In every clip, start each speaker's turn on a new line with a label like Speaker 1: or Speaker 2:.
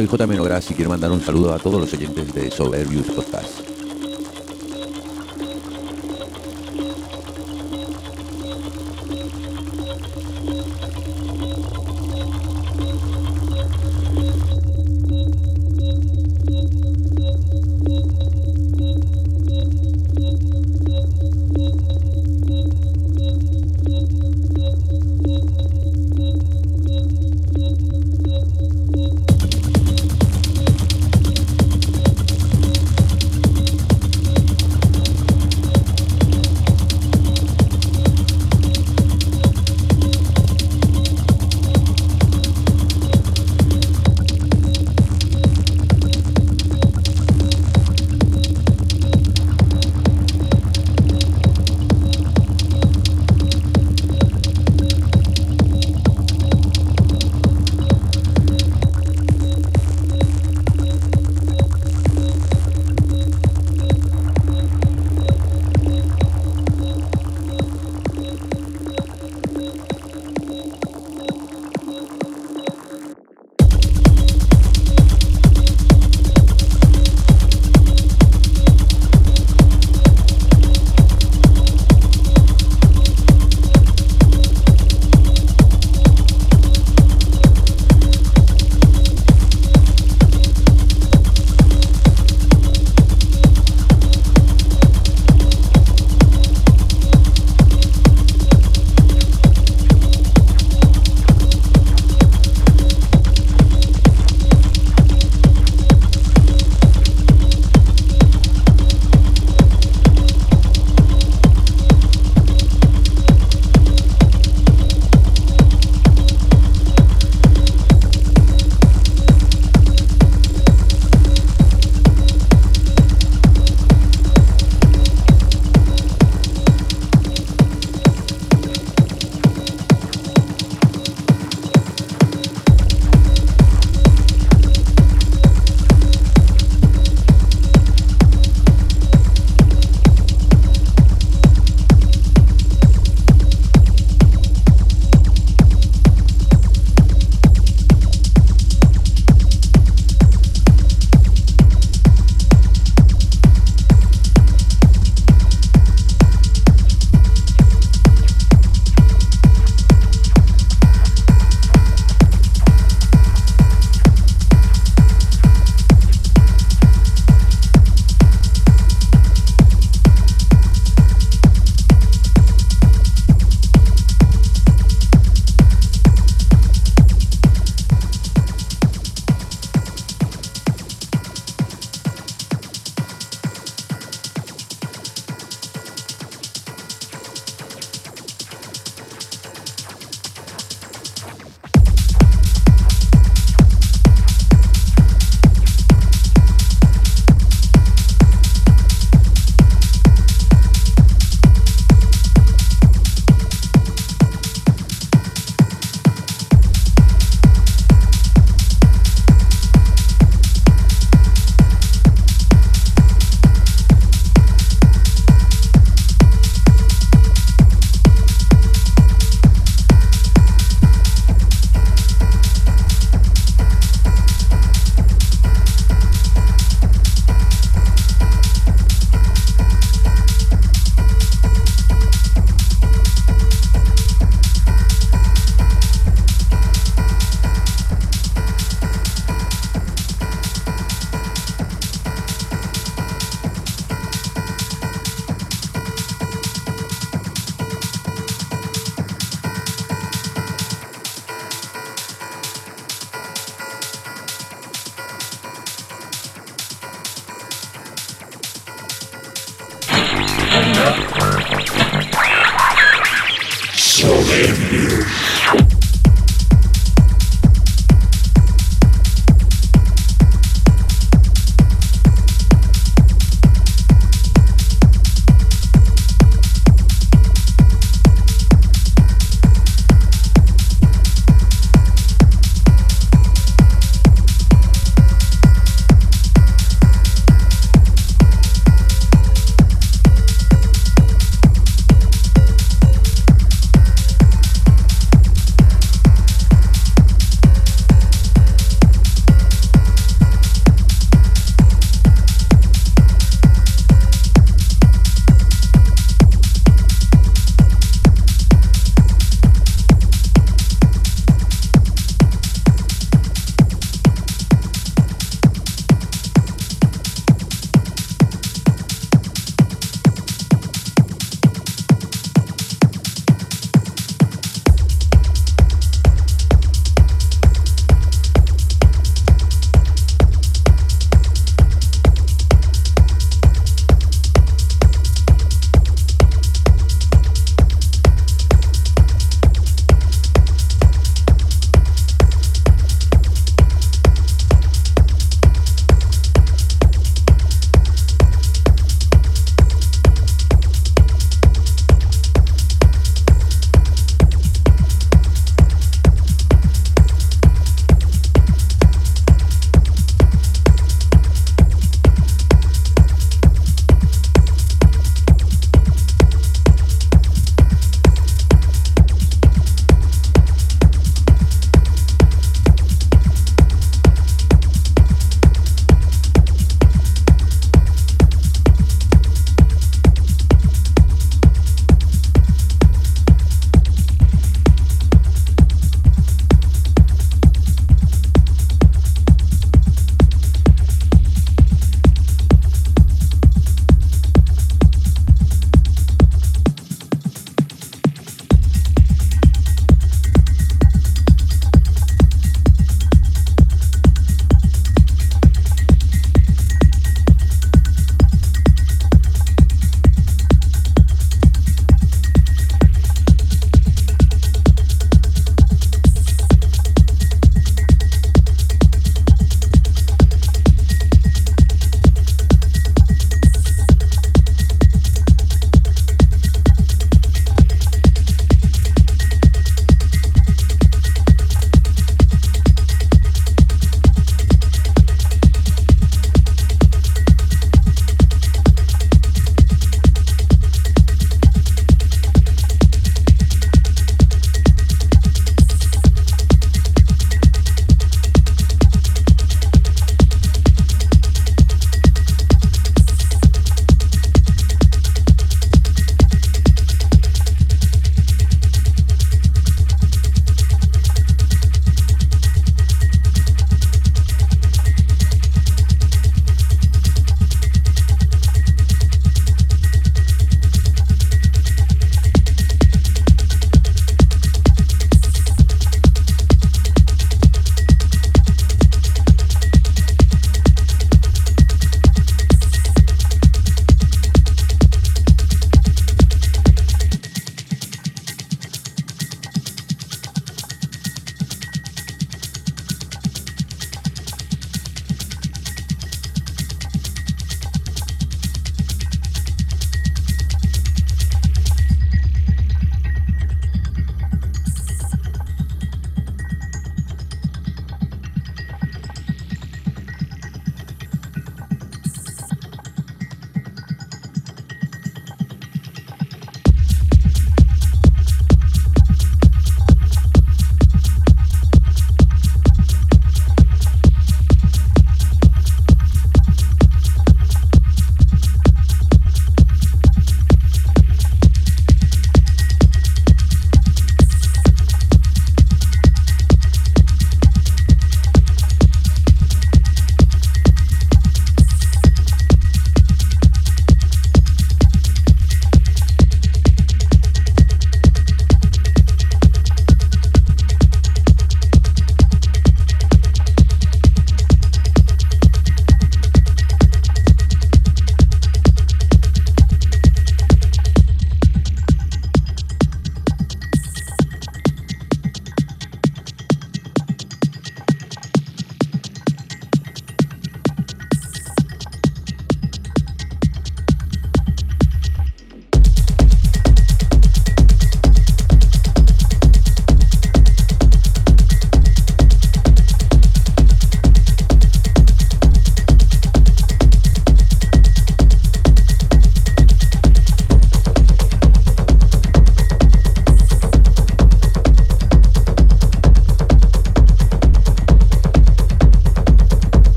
Speaker 1: soy J. Menogras y quiero mandar un saludo a todos los oyentes de Soberbius Podcast.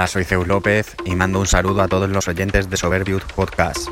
Speaker 2: Hola, soy Zeus López y mando un saludo a todos los oyentes de Soberbius Podcast.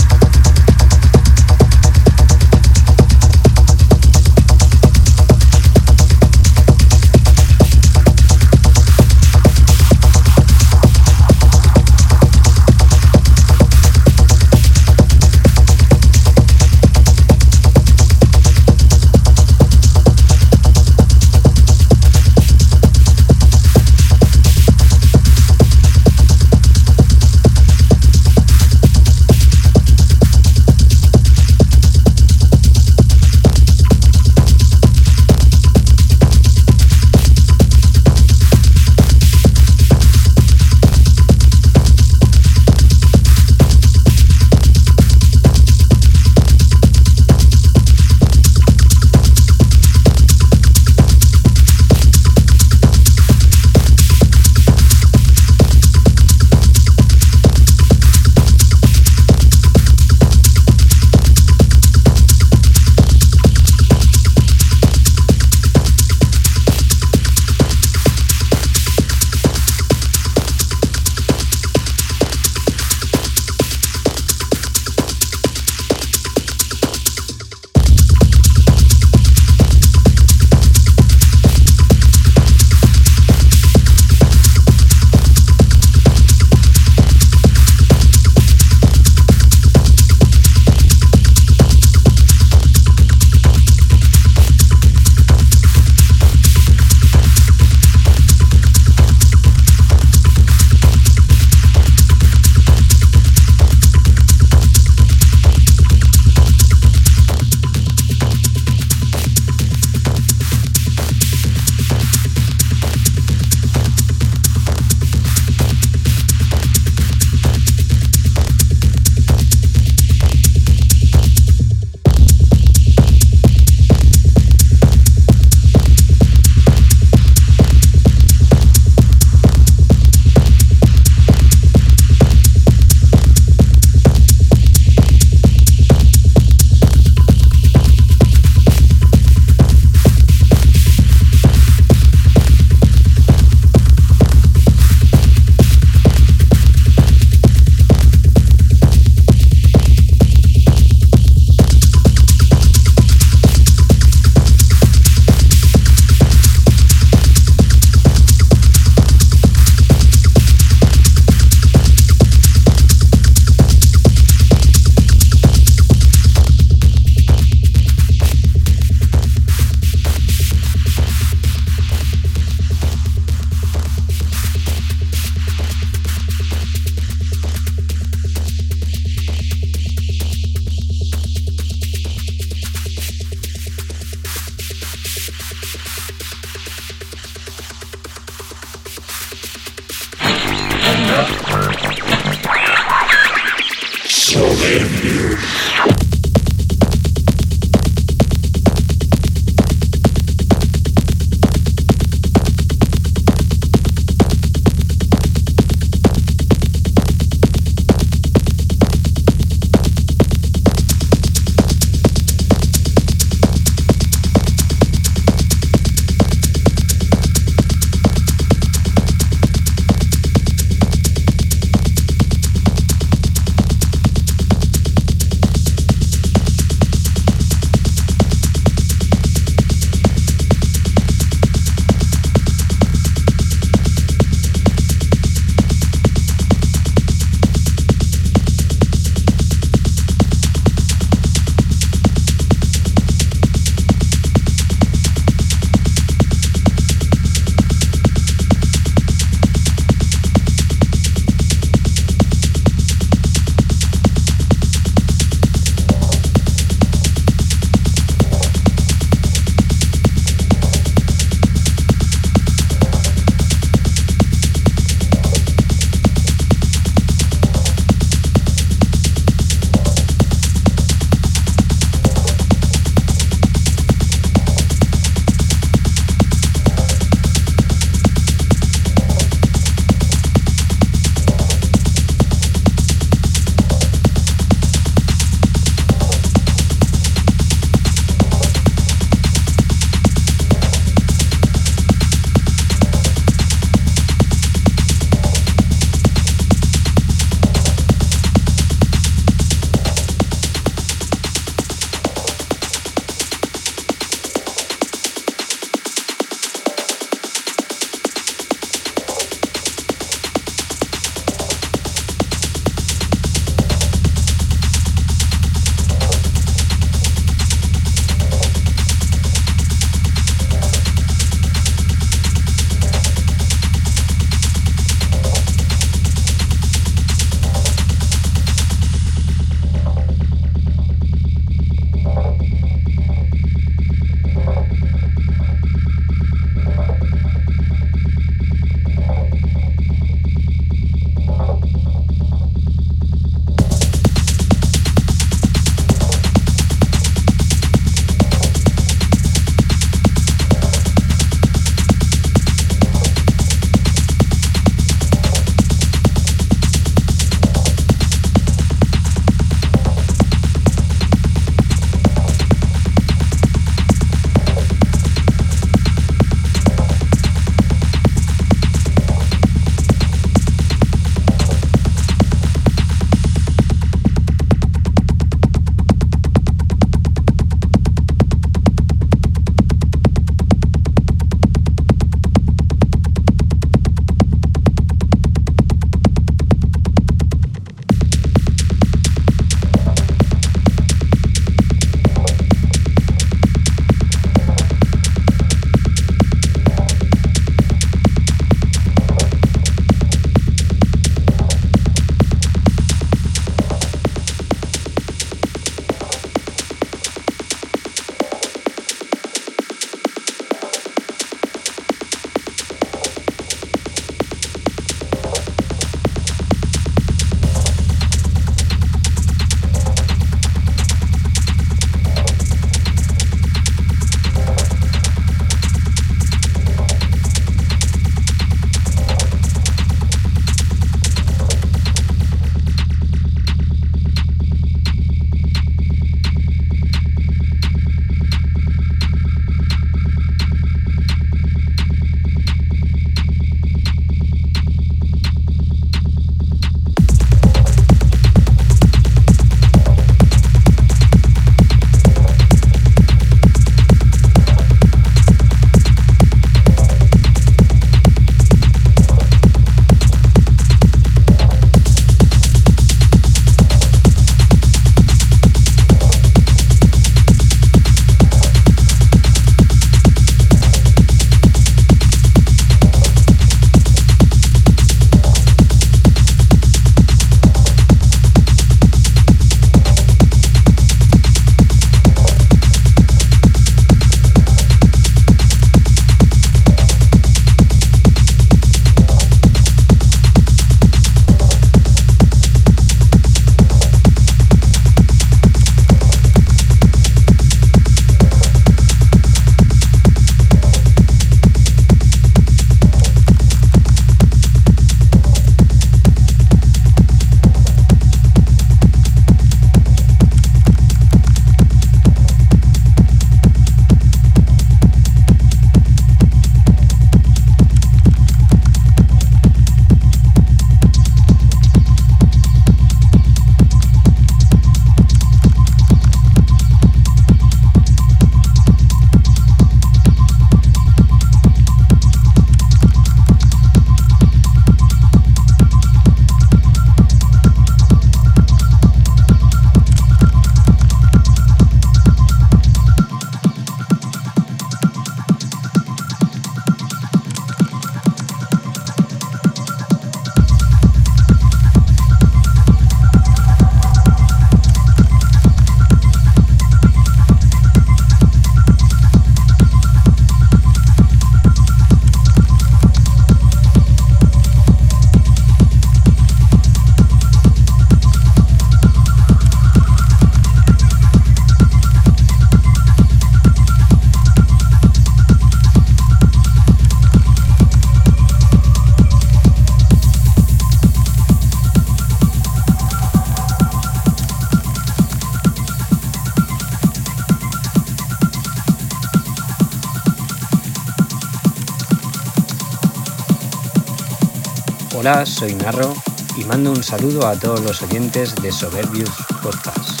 Speaker 3: Hola, soy Narro y mando un saludo a todos los oyentes de Soberbius Podcast.